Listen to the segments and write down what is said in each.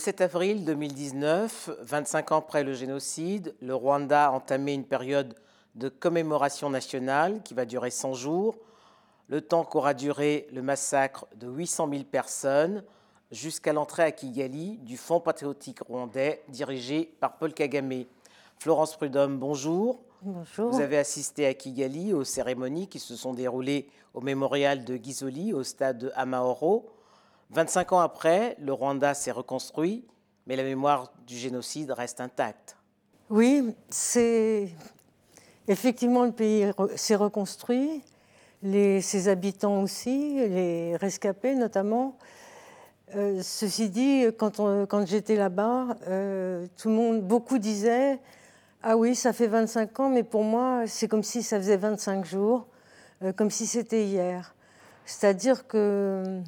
Le 7 avril 2019, 25 ans après le génocide, le Rwanda a entamé une période de commémoration nationale qui va durer 100 jours, le temps qu'aura duré le massacre de 800 000 personnes jusqu'à l'entrée à Kigali du Fonds patriotique rwandais dirigé par Paul Kagame. Florence Prudhomme, bonjour. Bonjour. Vous avez assisté à Kigali aux cérémonies qui se sont déroulées au mémorial de Gizoli, au stade de Amahoro. 25 ans après, le Rwanda s'est reconstruit, mais la mémoire du génocide reste intacte. Oui, c'est effectivement le pays s'est reconstruit, ses habitants aussi, les rescapés notamment. Euh, ceci dit, quand, j'étais là-bas, euh, tout le monde, beaucoup disaient Ah oui, ça fait 25 ans, mais pour moi, c'est comme si ça faisait 25 jours, euh, comme si c'était hier. C'est-à-dire que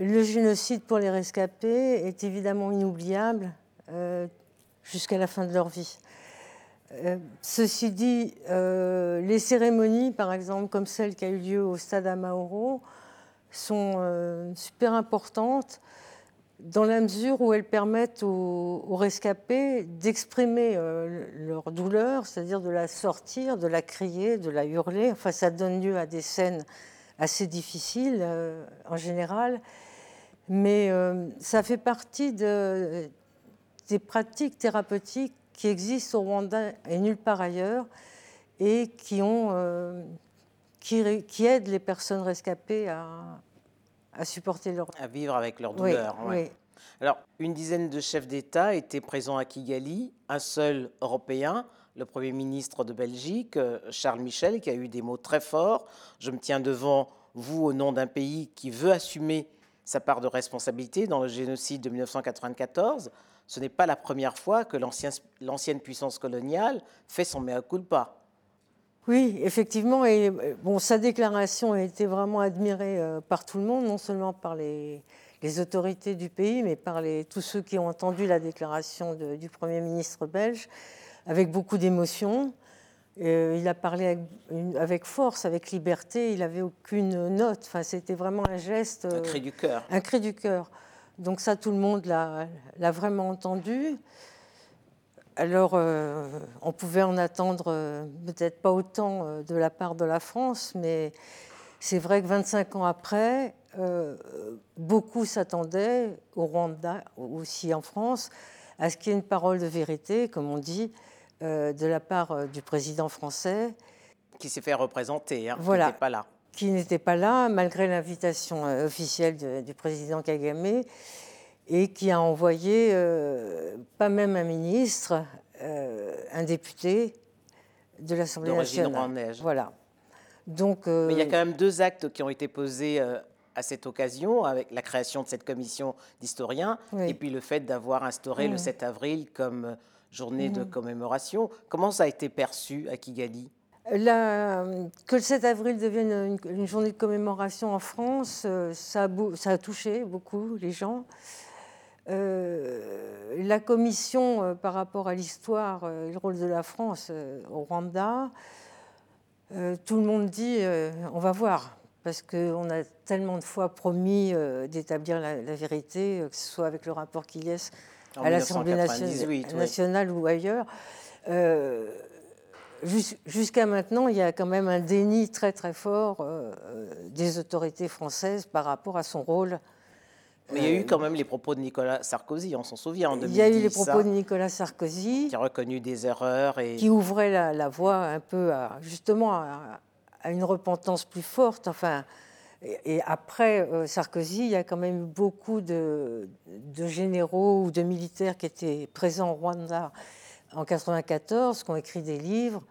le génocide pour les rescapés est évidemment inoubliable euh, jusqu'à la fin de leur vie. Euh, ceci dit, les cérémonies, par exemple, comme celle qui a eu lieu au stade Amaoro, sont super importantes dans la mesure où elles permettent aux, rescapés d'exprimer leur douleur, c'est-à-dire de la sortir, de la crier, de la hurler. Enfin, ça donne lieu à des scènes assez difficile euh, en général, mais euh, ça fait partie de, des pratiques thérapeutiques qui existent au Rwanda et nulle part ailleurs et qui, ont, euh, qui, qui, aident les personnes rescapées à, à, supporter leur... À vivre avec leur douleur. Oui, Alors, une dizaine de chefs d'État étaient présents à Kigali, un seul Européen, le Premier ministre de Belgique, Charles Michel, qui a eu des mots très forts. Je me tiens devant vous au nom d'un pays qui veut assumer sa part de responsabilité dans le génocide de 1994. Ce n'est pas la première fois que l'ancienne puissance coloniale fait son mea culpa. Oui, effectivement. Euh, bon, sa déclaration a été vraiment admirée euh, par tout le monde, non seulement par les, autorités du pays, mais par tous ceux qui ont entendu la déclaration du Premier ministre belge avec beaucoup d'émotion. Euh, il a parlé avec, force, avec liberté, il n'avait aucune note. Enfin, c'était vraiment un geste. Un cri du cœur. Un cri du cœur. Donc ça, tout le monde l'a vraiment entendu. Alors, euh, on pouvait en attendre euh, peut-être pas autant de la part de la France, mais c'est vrai que 25 ans après, beaucoup s'attendaient, au Rwanda, aussi en France, à ce qu'il y ait une parole de vérité, comme on dit, euh, de la part euh, du président français. Qui s'est fait représenter, hein, voilà, qui n'était pas là. Qui n'était pas là, malgré l'invitation euh, officielle du président Kagame, et qui a envoyé, pas même un ministre, un député de l'Assemblée nationale. Voilà. Donc, Mais il y a quand même deux actes qui ont été posés à cette occasion, avec la création de cette commission d'historiens, et puis le fait d'avoir instauré le 7 avril comme journée de mhm. commémoration. Comment ça a été perçu à Kigali? Que le 7 avril devienne une, journée de commémoration en France, euh, ça a, ça a touché beaucoup les gens. Euh, la commission euh, par rapport à l'histoire et le rôle de la France au Rwanda, tout le monde dit on va voir, parce qu'on a tellement de fois promis d'établir la, la, vérité, que ce soit avec le rapport Kies à l'Assemblée nationale, ou ailleurs. Euh, jusqu'à maintenant, il y a quand même un déni très très fort euh, des autorités françaises par rapport à son rôle. Mais il y a eu euh, quand même les propos de Nicolas Sarkozy, on s'en souvient en 2010. Il y a eu les propos de Nicolas Sarkozy. Qui a reconnu des erreurs. Et... Qui ouvrait la, voie un peu à, justement à, à, une repentance plus forte. Enfin, et, après euh, Sarkozy, il y a quand même beaucoup de, généraux ou de militaires qui étaient présents au Rwanda en 1994, qui ont écrit des livres,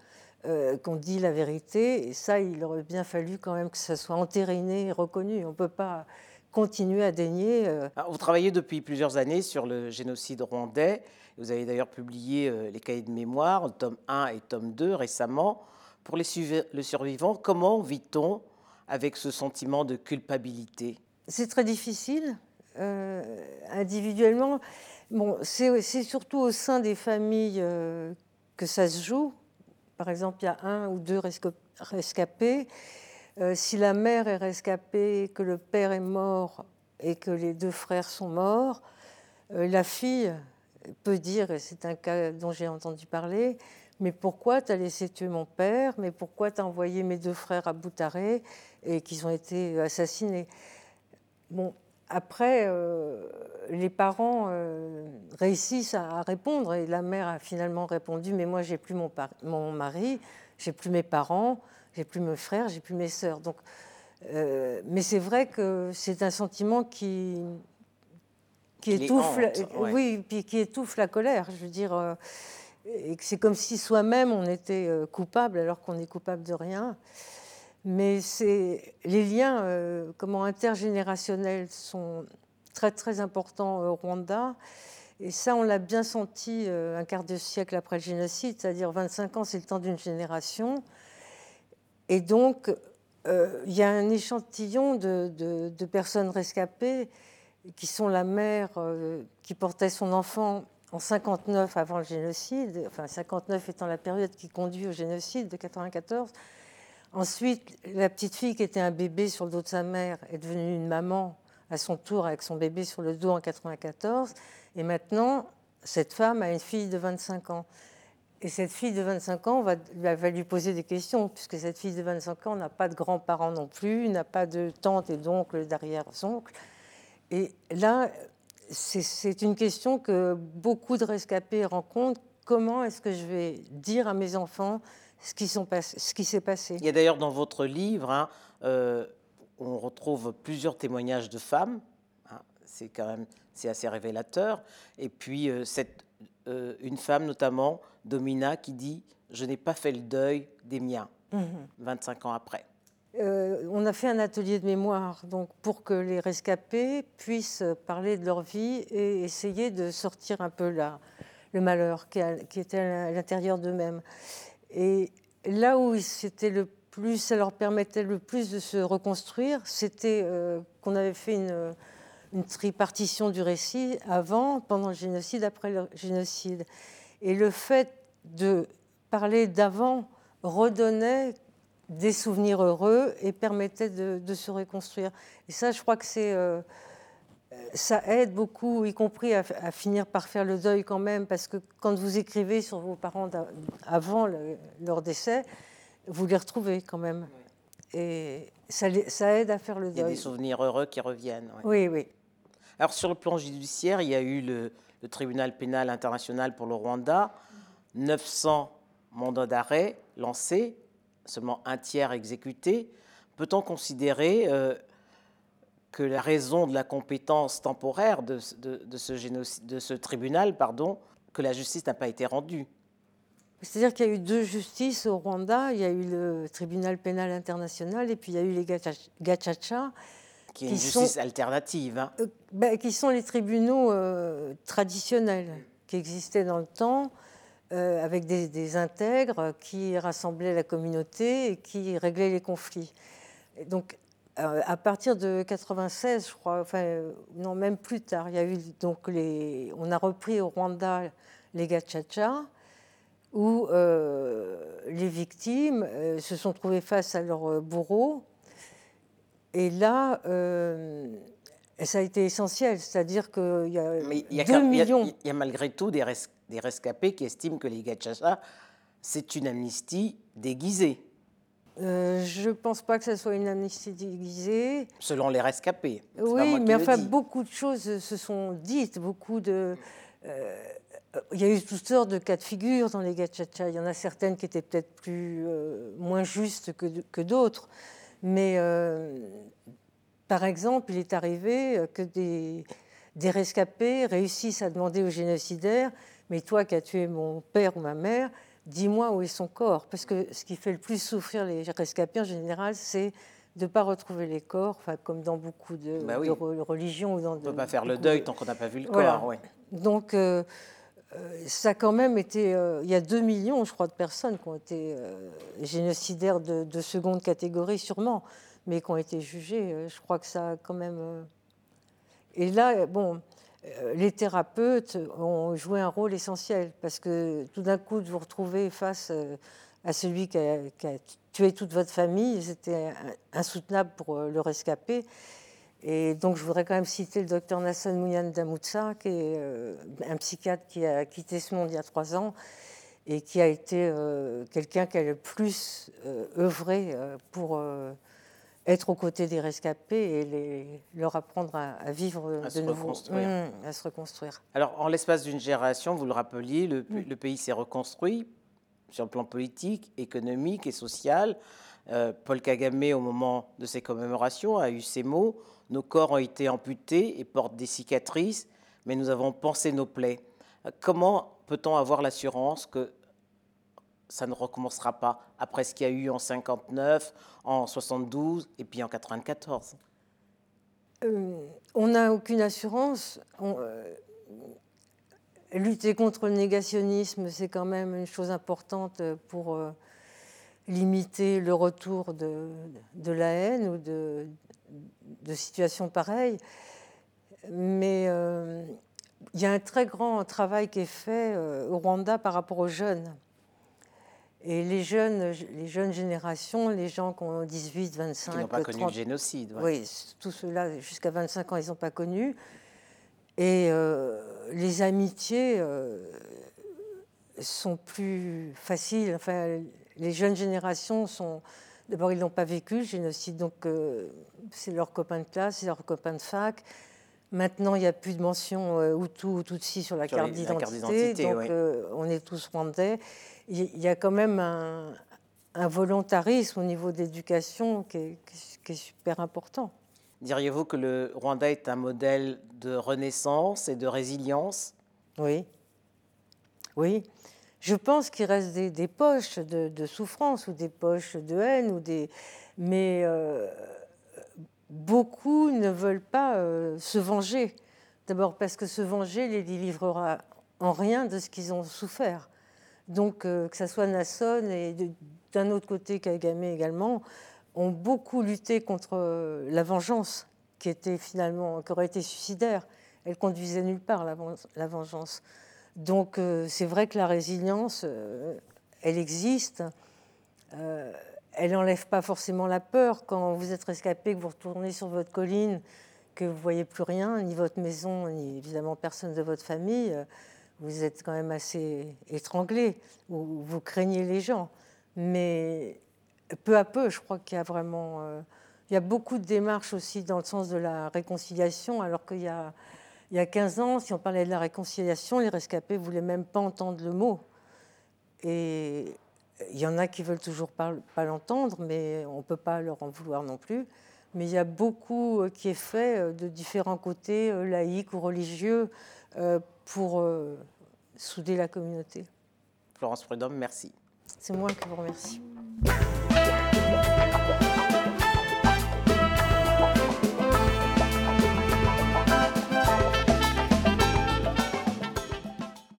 euh, qui ont dit la vérité. Et ça, il aurait bien fallu quand même que ça soit entériné et reconnu. On ne peut pas continuer à dénier. Euh. Vous travaillez depuis plusieurs années sur le génocide rwandais. Vous avez d'ailleurs publié les cahiers de mémoire, tome 1 et tome 2 récemment. Pour les, les survivants, comment vit-on avec ce sentiment de culpabilité C'est très difficile, euh, individuellement. Bon, c'est surtout au sein des familles euh, que ça se joue. Par exemple, il y a un ou deux rescapés. Euh, si la mère est rescapée, que le père est mort et que les deux frères sont morts, la fille peut dire, et c'est un cas dont j'ai entendu parler, mais pourquoi tu as laissé tuer mon père? Mais pourquoi tu as envoyé mes deux frères à Boutaré et qu'ils ont été assassinés? Bon, après, euh, les parents euh, réussissent à, répondre et la mère a finalement répondu Mais moi, j'ai plus mon, mon mari, j'ai plus mes parents, j'ai plus mes frères, j'ai plus mes sœurs. Donc, euh, mais c'est vrai que c'est un sentiment qui, qui étouffe, oui, puis qui étouffe la colère. Je veux dire, c'est comme si soi-même on était coupable alors qu'on n'est coupable de rien. Mais c'est les liens euh, comment intergénérationnels sont très très importants au Rwanda. Et ça, on l'a bien senti euh, un quart de siècle après le génocide, c'est-à-dire 25 ans, c'est le temps d'une génération. Et donc, euh, il y a un échantillon de, personnes rescapées qui sont la mère qui portait son enfant en 59 avant le génocide, enfin 59 étant la période qui conduit au génocide de 94. Ensuite, la petite fille qui était un bébé sur le dos de sa mère est devenue une maman à son tour avec son bébé sur le dos en 94. Et maintenant, cette femme a une fille de 25 ans. Et cette fille de 25 ans, va, va lui poser des questions, puisque cette fille de 25 ans n'a pas de grands-parents non plus, n'a pas de tante et d'oncle derrière-oncle. Et là, c'est une question que beaucoup de rescapés rencontrent. Comment est-ce que je vais dire à mes enfants ce qui, ce qui s'est passé? Il y a d'ailleurs dans votre livre, hein, euh, on retrouve plusieurs témoignages de femmes. Hein, c'est quand même c'est assez révélateur. Et puis euh, cette, euh, une femme notamment, Domina, qui dit je n'ai pas fait le deuil des miens. 25 mhm. ans après. On a fait un atelier de mémoire donc pour que les rescapés puissent parler de leur vie et essayer de sortir un peu le malheur qui, qui était à l'intérieur d'eux-mêmes. Et là où c'était le plus, ça leur permettait le plus de se reconstruire, c'était euh, qu'on avait fait une, tripartition du récit avant, pendant le génocide, après le génocide. Et le fait de parler d'avant redonnait des souvenirs heureux et permettait de, se reconstruire. Et ça, je crois que c'est euh, ça aide beaucoup, y compris à, finir par faire le deuil quand même, parce que quand vous écrivez sur vos parents avant leur décès, vous les retrouvez quand même. Et ça, ça, aide à faire le deuil. Il y a des souvenirs heureux qui reviennent. Oui, oui. Alors sur le plan judiciaire, il y a eu le, le tribunal pénal international pour le Rwanda, 900 mandats d'arrêt lancés, seulement un tiers exécutés. Peut-on considérer euh, que la raison de la compétence temporaire de, de, ce, de ce, tribunal, pardon, que la justice n'a pas été rendue? C'est-à-dire qu'il y a eu deux justices au Rwanda. Il y a eu le tribunal pénal international et puis il y a eu les gachacha. Qui est une justice alternative. Hein. Euh, ben, qui sont les tribunaux euh, traditionnels qui existaient dans le temps, euh, avec des, des, intègres qui rassemblaient la communauté et qui réglaient les conflits. Et donc euh, à partir de 96, je crois, enfin non même plus tard, il y a eu donc les, on a repris au Rwanda les gachacha où euh, les victimes se sont trouvées face à leur bourreau. Et là, ça a été essentiel, c'est-à-dire qu'il y a, Mais millions. Il y, a malgré tout des, des rescapés qui estiment que les gachacha, c'est une amnistie déguisée. Euh, je ne pense pas que ce soit une amnistie déguisée. Selon les rescapés. Oui, mais enfin, beaucoup de choses se sont dites, beaucoup de. Euh, il y a eu toutes sortes de cas de figure dans les gachacha. Il y en a certaines qui étaient peut-être plus euh, moins justes que, que d'autres, mais par exemple, il est arrivé que des, des rescapés réussissent à demander aux génocidaires Mais toi qui as tué mon père ou ma mère, dis-moi où est son corps. Parce que ce qui fait le plus souffrir les rescapés en général, c'est de ne pas retrouver les corps, enfin, comme dans beaucoup de, bah religions. Ou dans on ne peut pas faire le deuil tant qu'on n'a pas vu le corps. Donc, euh, euh, ça a quand même été. Euh, il y a 2 millions, je crois, de personnes qui ont été génocidaires de, de, seconde catégorie, sûrement, mais qui ont été jugées. je crois que ça a quand même. Et là, bon, les thérapeutes ont joué un rôle essentiel parce que tout d'un coup, de vous retrouver face euh, à celui qui a, tué toute votre famille, c'était insoutenable pour euh, le rescapé. Et donc, je voudrais quand même citer le docteur Nasson Mounian Damoutsa, qui est euh, un psychiatre qui a quitté ce monde il y a trois ans et qui a été euh, quelqu'un qui a le plus euh, œuvré pour être aux côtés des rescapés et les, leur apprendre à, vivre à de nouveau, mmh, à se reconstruire. Alors, en l'espace d'une génération, vous le rappeliez, le, mmh. le pays s'est reconstruit sur le plan politique, économique et social. Paul Kagame, au moment de ses commémorations, a eu ces mots nos corps ont été amputés et portent des cicatrices, mais nous avons pensé nos plaies. Comment peut-on avoir l'assurance que ça ne recommencera pas après ce qu'il y a eu en 59, en 72 et puis en 94 euh, On n'a aucune assurance. Euh, lutter contre le négationnisme, c'est quand même une chose importante pour euh, limiter le retour de, la haine ou de, situations pareilles. Mais euh, il y a un très grand travail qui est fait au Rwanda par rapport aux jeunes. Et les jeunes, les jeunes générations, les gens qui ont 18, 25, qui n'ont pas connu le génocide. Oui, tout cela, jusqu'à 25 ans, ils n'ont pas connu. Et euh, les amitiés sont plus faciles. Enfin, les jeunes générations sont D'abord, ils n'ont pas vécu le génocide, donc euh, c'est leurs copains de classe, c'est leurs copains de fac. Maintenant, il n'y a plus de mention euh, Hutu ou Tutsi sur la carte d'identité, donc euh, on est tous rwandais. Il y a quand même un, volontarisme au niveau de l'éducation qui, est super important. Diriez-vous que le Rwanda est un modèle de renaissance et de résilience? Oui. Oui. Je pense qu'il reste des, poches de, souffrance ou des poches de haine, ou des... mais euh, beaucoup ne veulent pas euh, se venger. D'abord parce que se venger les délivrera en rien de ce qu'ils ont souffert. Donc euh, que ce soit Nasson et d'un autre côté Kagame également, ont beaucoup lutté contre la vengeance qui était finalement, qui aurait été suicidaire. Elle conduisait nulle part la vengeance. Donc euh, c'est vrai que la résilience, euh, elle existe. Euh, elle n'enlève pas forcément la peur. Quand vous êtes rescapé, que vous retournez sur votre colline, que vous voyez plus rien, ni votre maison, ni évidemment personne de votre famille, vous êtes quand même assez étranglé, ou vous craignez les gens. Mais peu à peu, je crois qu'il y a vraiment... il y a beaucoup de démarches aussi dans le sens de la réconciliation, alors qu'il y a il y a 15 ans, si on parlait de la réconciliation, les rescapés ne voulaient même pas entendre le mot. Et il y en a qui veulent toujours pas, pas l'entendre, mais on ne peut pas leur en vouloir non plus. Mais il y a beaucoup euh, qui est fait euh, de différents côtés, euh, laïcs ou religieux, pour souder la communauté. Florence Prudhomme, merci. C'est moi qui vous remercie.